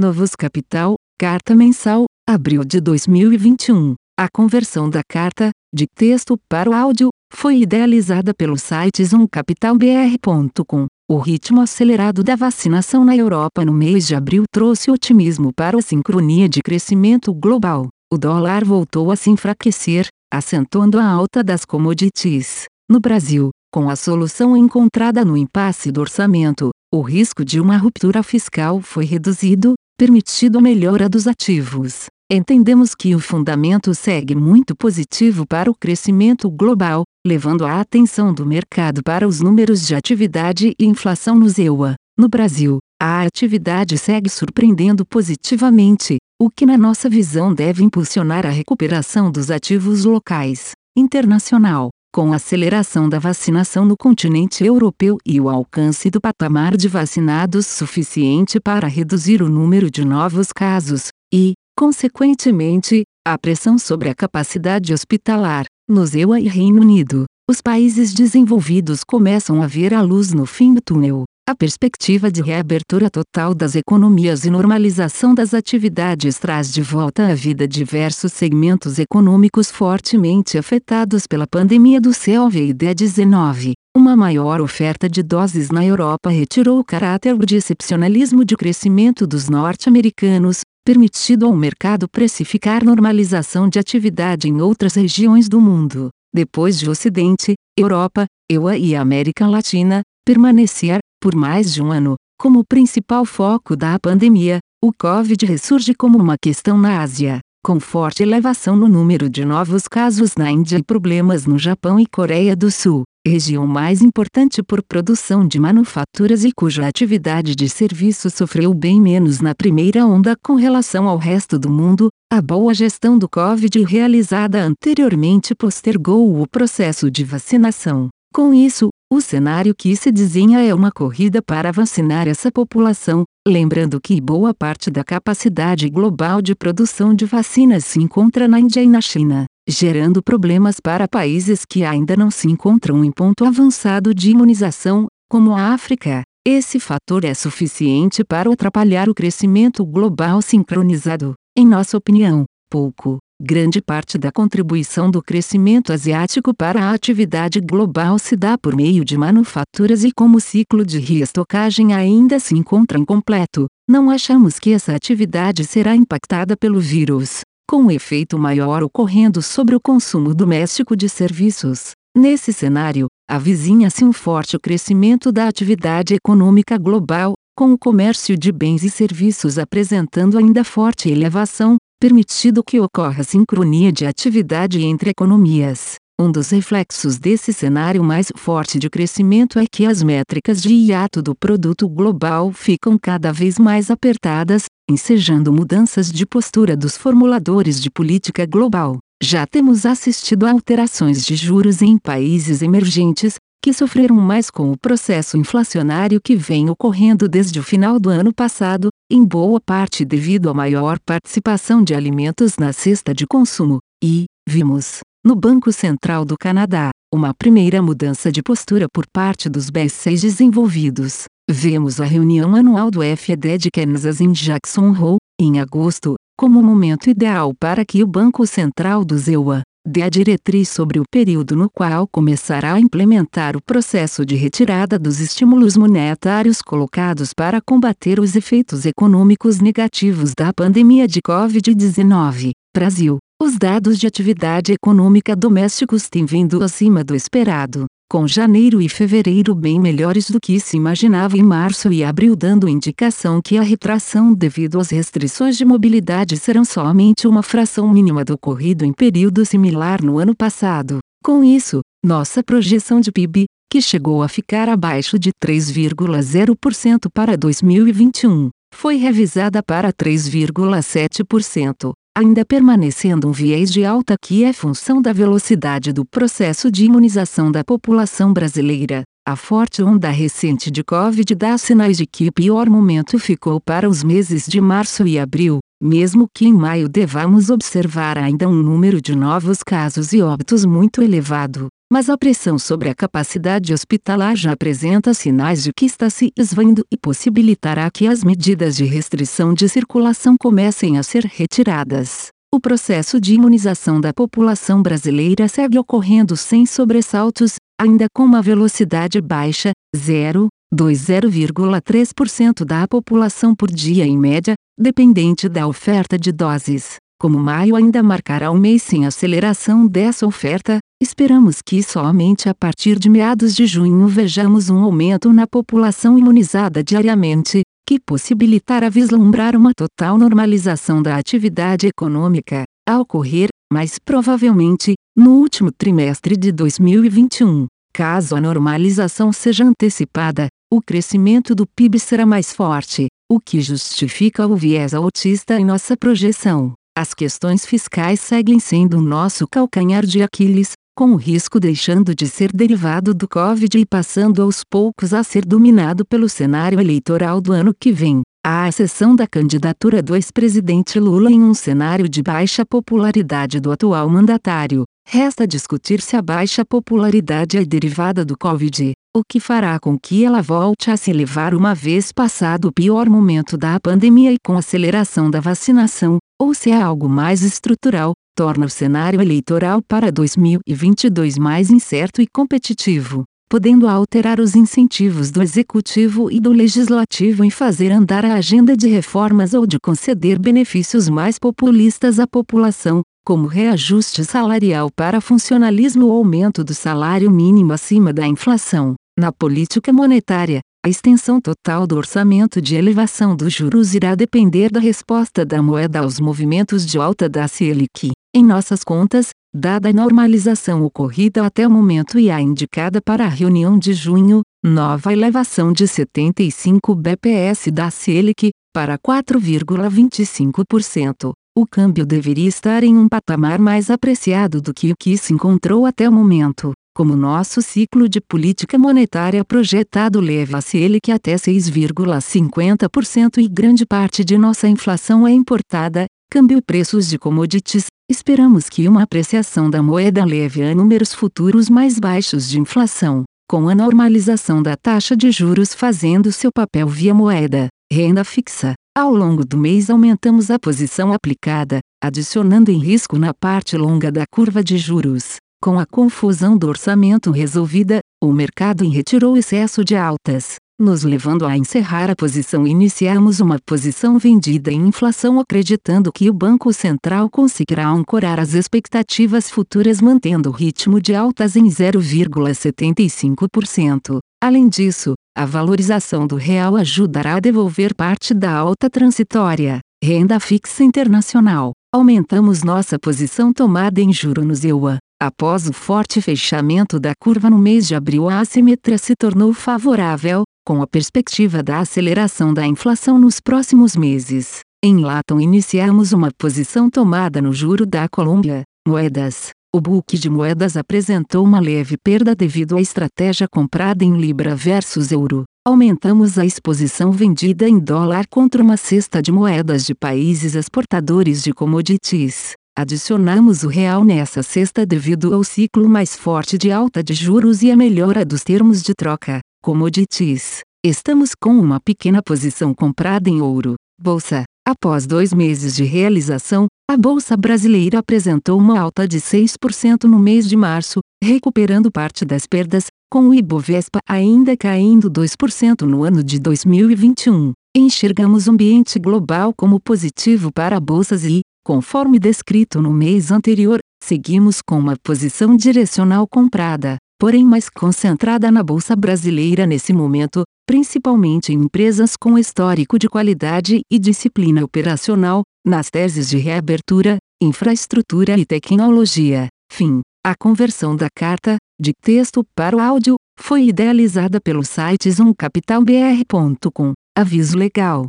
Novos Capital, Carta Mensal, abril de 2021. A conversão da carta, de texto para o áudio, foi idealizada pelo site zoomcapitalbr.com. O ritmo acelerado da vacinação na Europa no mês de abril trouxe otimismo para a sincronia de crescimento global. O dólar voltou a se enfraquecer, acentuando a alta das commodities. No Brasil, com a solução encontrada no impasse do orçamento, o risco de uma ruptura fiscal foi reduzido, permitido a melhora dos ativos. Entendemos que o fundamento segue muito positivo para o crescimento global, levando a atenção do mercado para os números de atividade e inflação no EUA. No Brasil, a atividade segue surpreendendo positivamente, o que na nossa visão deve impulsionar a recuperação dos ativos locais. Internacional com a aceleração da vacinação no continente europeu e o alcance do patamar de vacinados suficiente para reduzir o número de novos casos, e, consequentemente, a pressão sobre a capacidade hospitalar, nos EUA e Reino Unido, os países desenvolvidos começam a ver a luz no fim do túnel. A perspectiva de reabertura total das economias e normalização das atividades traz de volta à vida diversos segmentos econômicos fortemente afetados pela pandemia do Covid-19. Uma maior oferta de doses na Europa retirou o caráter de excepcionalismo de crescimento dos norte-americanos, permitido ao mercado precificar normalização de atividade em outras regiões do mundo. Depois de Ocidente, Europa, EUA e América Latina, permanecer, por mais de um ano, como principal foco da pandemia, o Covid ressurge como uma questão na Ásia, com forte elevação no número de novos casos na Índia e problemas no Japão e Coreia do Sul, região mais importante por produção de manufaturas e cuja atividade de serviço sofreu bem menos na primeira onda com relação ao resto do mundo. A boa gestão do Covid realizada anteriormente postergou o processo de vacinação. Com isso, o cenário que se desenha é uma corrida para vacinar essa população, lembrando que boa parte da capacidade global de produção de vacinas se encontra na Índia e na China, gerando problemas para países que ainda não se encontram em ponto avançado de imunização, como a África. Esse fator é suficiente para atrapalhar o crescimento global sincronizado, em nossa opinião, pouco. Grande parte da contribuição do crescimento asiático para a atividade global se dá por meio de manufaturas e como o ciclo de reestocagem ainda se encontra incompleto, não achamos que essa atividade será impactada pelo vírus, com um efeito maior ocorrendo sobre o consumo doméstico de serviços. Nesse cenário, avizinha-se um forte crescimento da atividade econômica global, com o comércio de bens e serviços apresentando ainda forte elevação, permitido que ocorra sincronia de atividade entre economias. Um dos reflexos desse cenário mais forte de crescimento é que as métricas de hiato do produto global ficam cada vez mais apertadas, ensejando mudanças de postura dos formuladores de política global. Já temos assistido a alterações de juros em países emergentes, que sofreram mais com o processo inflacionário que vem ocorrendo desde o final do ano passado, em boa parte devido à maior participação de alimentos na cesta de consumo, e, vimos, no Banco Central do Canadá, uma primeira mudança de postura por parte dos B6 desenvolvidos. Vemos a reunião anual do FED de Kansas em Jackson Hole, em agosto, como o momento ideal para que o Banco Central do ZEUA, dê a diretriz sobre o período no qual começará a implementar o processo de retirada dos estímulos monetários colocados para combater os efeitos econômicos negativos da pandemia de Covid-19. Brasil. Os dados de atividade econômica domésticos têm vindo acima do esperado, com janeiro e fevereiro bem melhores do que se imaginava em março e abril, dando indicação que a retração devido às restrições de mobilidade serão somente uma fração mínima do ocorrido em período similar no ano passado. Com isso, nossa projeção de PIB, que chegou a ficar abaixo de 3,0% para 2021, foi revisada para 3,7% ainda permanecendo um viés de alta que é função da velocidade do processo de imunização da população brasileira. A forte onda recente de Covid dá sinais de que o pior momento ficou para os meses de março e abril, mesmo que em maio devamos observar ainda um número de novos casos e óbitos muito elevado. Mas a pressão sobre a capacidade hospitalar já apresenta sinais de que está se esvaindo e possibilitará que as medidas de restrição de circulação comecem a ser retiradas. O processo de imunização da população brasileira segue ocorrendo sem sobressaltos, ainda com uma velocidade baixa, 0,20,3% da população por dia em média, dependente da oferta de doses. Como maio ainda marcará um mês sem aceleração dessa oferta, esperamos que somente a partir de meados de junho vejamos um aumento na população imunizada diariamente, que possibilitará vislumbrar uma total normalização da atividade econômica, a ocorrer, mais provavelmente, no último trimestre de 2021. Caso a normalização seja antecipada, o crescimento do PIB será mais forte, o que justifica o viés autista em nossa projeção. As questões fiscais seguem sendo nosso calcanhar de Aquiles, com o risco deixando de ser derivado do Covid e passando aos poucos a ser dominado pelo cenário eleitoral do ano que vem. À exceção da candidatura do ex-presidente Lula em um cenário de baixa popularidade do atual mandatário, Resta discutir se a baixa popularidade é derivada do Covid, o que fará com que ela volte a se elevar uma vez passado o pior momento da pandemia e com a aceleração da vacinação, ou se é algo mais estrutural, torna o cenário eleitoral para 2022 mais incerto e competitivo, podendo alterar os incentivos do executivo e do legislativo em fazer andar a agenda de reformas ou de conceder benefícios mais populistas à população, como reajuste salarial para funcionalismo ou aumento do salário mínimo acima da inflação. Na política monetária, a extensão total do orçamento de elevação dos juros irá depender da resposta da moeda aos movimentos de alta da Selic. Em nossas contas, dada a normalização ocorrida até o momento e a indicada para a reunião de junho, nova elevação de 75 bps da Selic, para 4,25%, o câmbio deveria estar em um patamar mais apreciado do que o que se encontrou até o momento, como nosso ciclo de política monetária projetado leva a Selic até 6,50% e grande parte de nossa inflação é importada, câmbio preços de commodities, esperamos que uma apreciação da moeda leve a números futuros mais baixos de inflação, com a normalização da taxa de juros fazendo seu papel via moeda, renda fixa, ao longo do mês aumentamos a posição aplicada, adicionando em risco na parte longa da curva de juros. Com a confusão do orçamento resolvida, o mercado retirou excesso de altas, nos levando a encerrar a posição. Iniciamos uma posição vendida em inflação acreditando que o Banco Central conseguirá ancorar as expectativas futuras mantendo o ritmo de altas em 0,75%. Além disso, a valorização do real ajudará a devolver parte da alta transitória. Renda fixa internacional. Aumentamos nossa posição tomada em juro no EUA. Após o forte fechamento da curva no mês de abril, a assimetria se tornou favorável, com a perspectiva da aceleração da inflação nos próximos meses. Em Latam iniciamos uma posição tomada no juro da Colômbia, moedas, o book de moedas apresentou uma leve perda devido à estratégia comprada em libra versus euro. Aumentamos a exposição vendida em dólar contra uma cesta de moedas de países exportadores de commodities. Adicionamos o real nessa cesta devido ao ciclo mais forte de alta de juros e a melhora dos termos de troca. Commodities. Estamos com uma pequena posição comprada em ouro. Bolsa. Após dois meses de realização, a Bolsa Brasileira apresentou uma alta de 6% no mês de março, recuperando parte das perdas, com o Ibovespa ainda caindo 2% no ano de 2021. Enxergamos o ambiente global como positivo para bolsas e, conforme descrito no mês anterior, seguimos com uma posição direcional comprada porém mais concentrada na Bolsa Brasileira nesse momento, principalmente em empresas com histórico de qualidade e disciplina operacional, nas teses de reabertura, infraestrutura e tecnologia. Fim. A conversão da carta, de texto para o áudio, foi idealizada pelo site zoomcapitalbr.com. Aviso legal.